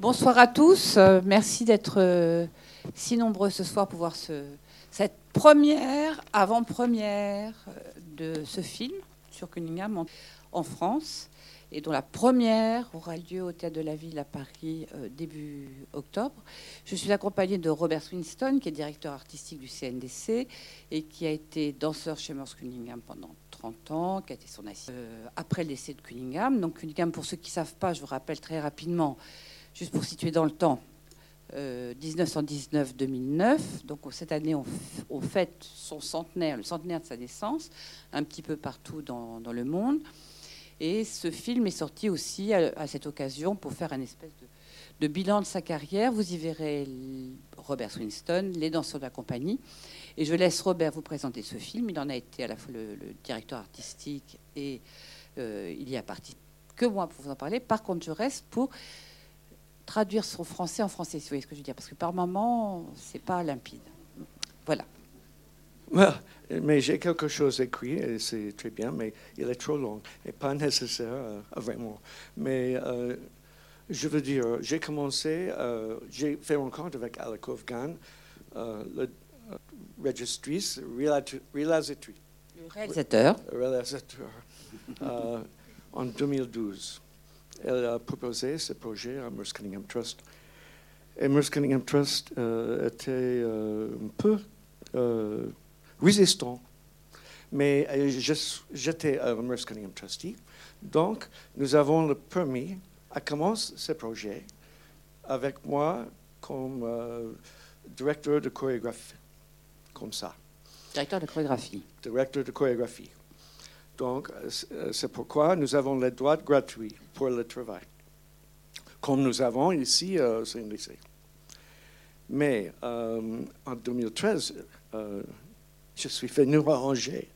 Bonsoir à tous. Euh, merci d'être euh, si nombreux ce soir pour voir ce, cette première avant-première euh, de ce film sur Cunningham en, en France et dont la première aura lieu au Théâtre de la Ville à Paris début octobre. Je suis accompagnée de Robert Swinston, qui est directeur artistique du CNDC et qui a été danseur chez Morse Cunningham pendant 30 ans, qui a été son assistant après le décès de Cunningham. Donc Cunningham, pour ceux qui ne savent pas, je vous rappelle très rapidement, juste pour situer dans le temps, 1919-2009. Euh, Donc cette année, on, fête son centenaire, le centenaire de sa naissance, un petit peu partout dans, le monde. Et ce film est sorti aussi à, cette occasion pour faire un espèce de, bilan de sa carrière. Vous y verrez Robert Swinston, les danseurs de la compagnie. Et je laisse Robert vous présenter ce film. Il en a été à la fois le, directeur artistique et euh, il y a parti que moi pour vous en parler. Par contre, je reste pour traduire son français en français, si vous voyez ce que je veux dire, parce que par moment, c'est pas limpide. Voilà. mais j'ai quelque chose écrit, et c'est très bien, mais il est trop long et pas nécessaire, euh, vraiment. Mais euh, je veux dire, j'ai commencé, euh, j'ai fait compte avec Alec Kovgan, le registrice, réalisatrice. Le réalisateur. réalisateur, en 2012 elle a proposé ce projet à Merce Cunningham Trust. Et Merce Cunningham Trust euh, était euh, un peu euh, résistant. Mais j'étais à Merce Cunningham Trustee. Donc, nous avons le permis à commencer ce projet avec moi comme directeur de chorégraphie, comme ça. Directeur de chorégraphie. Directeur de chorégraphie. Donc, euh, c'est pourquoi nous avons les droits gratuits pour le travail, comme nous avons ici au CNDC. Mais euh, en 2013, euh, je suis venu arranger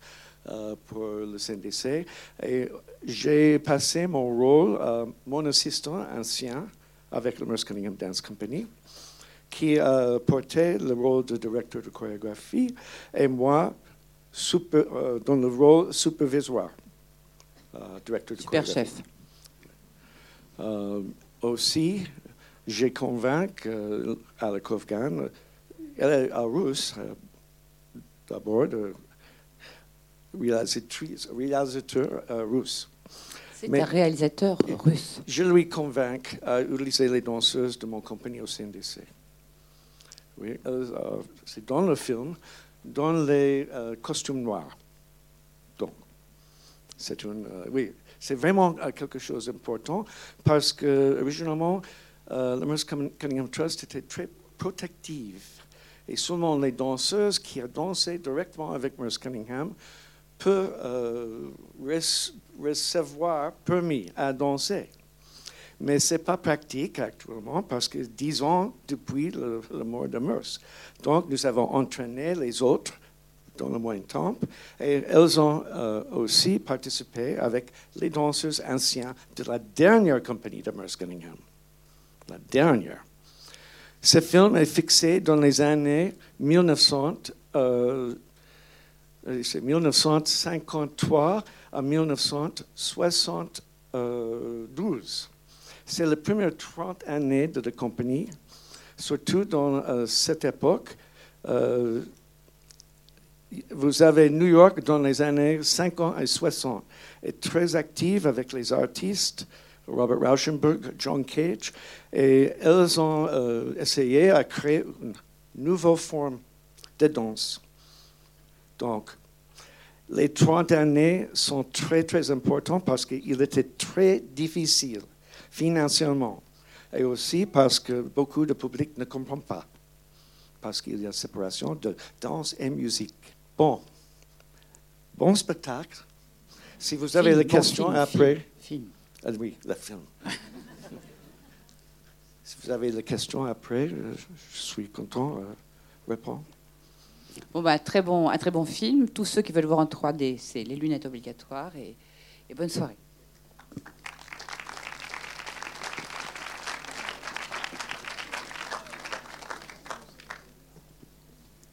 pour le CNDC et j'ai passé mon rôle à mon assistant ancien avec le Merce Cunningham Dance Company qui portait le rôle de directeur de chorégraphie et moi super, euh, dans le rôle supervisoire, euh, directeur de Super chef. Euh, aussi, j'ai convaincu Alec Kovgan, elle est russe, d'abord, réalisateur russe. C'est un réalisateur russe. Je lui convainc à utiliser les danseuses de mon compagnie au CNDC. Oui, c'est dans le film dans les euh, costumes noirs. Donc, c'est une, euh, oui, c'est vraiment euh, quelque chose d'important parce que originalement, le Merce Cunningham Trust était très protectif et seulement les danseuses qui ont dansé directement avec Merce Cunningham peuvent recevoir permis à danser. Mais ce n'est pas pratique actuellement parce que dix ans depuis le, mort de Merce. Donc, nous avons entraîné les autres dans le moyen temps et elles ont euh, aussi participé avec les danseurs anciens de la dernière compagnie de Merce Cunningham. La dernière. Ce film est fixé dans les années 1900, euh, 1953 à 1972. C'est les premières 30 années de la compagnie, surtout dans euh, cette époque. Euh, vous avez New York dans les années 50 et 60, et très active avec les artistes, Robert Rauschenberg, John Cage, et elles ont euh, essayé à créer une nouvelle forme de danse. Donc, les 30 années sont très, très importantes parce qu'il était très difficile financièrement, et aussi parce que beaucoup de public ne comprend pas, parce qu'il y a séparation de danse et musique. Bon, bon spectacle. Si vous avez des questions après. Film. Ah oui, le film. si vous avez des questions après, je suis content de répondre. Bon, bah, très bon, un très bon film. Tous ceux qui veulent voir en 3D, c'est les lunettes obligatoires et, et bonne soirée.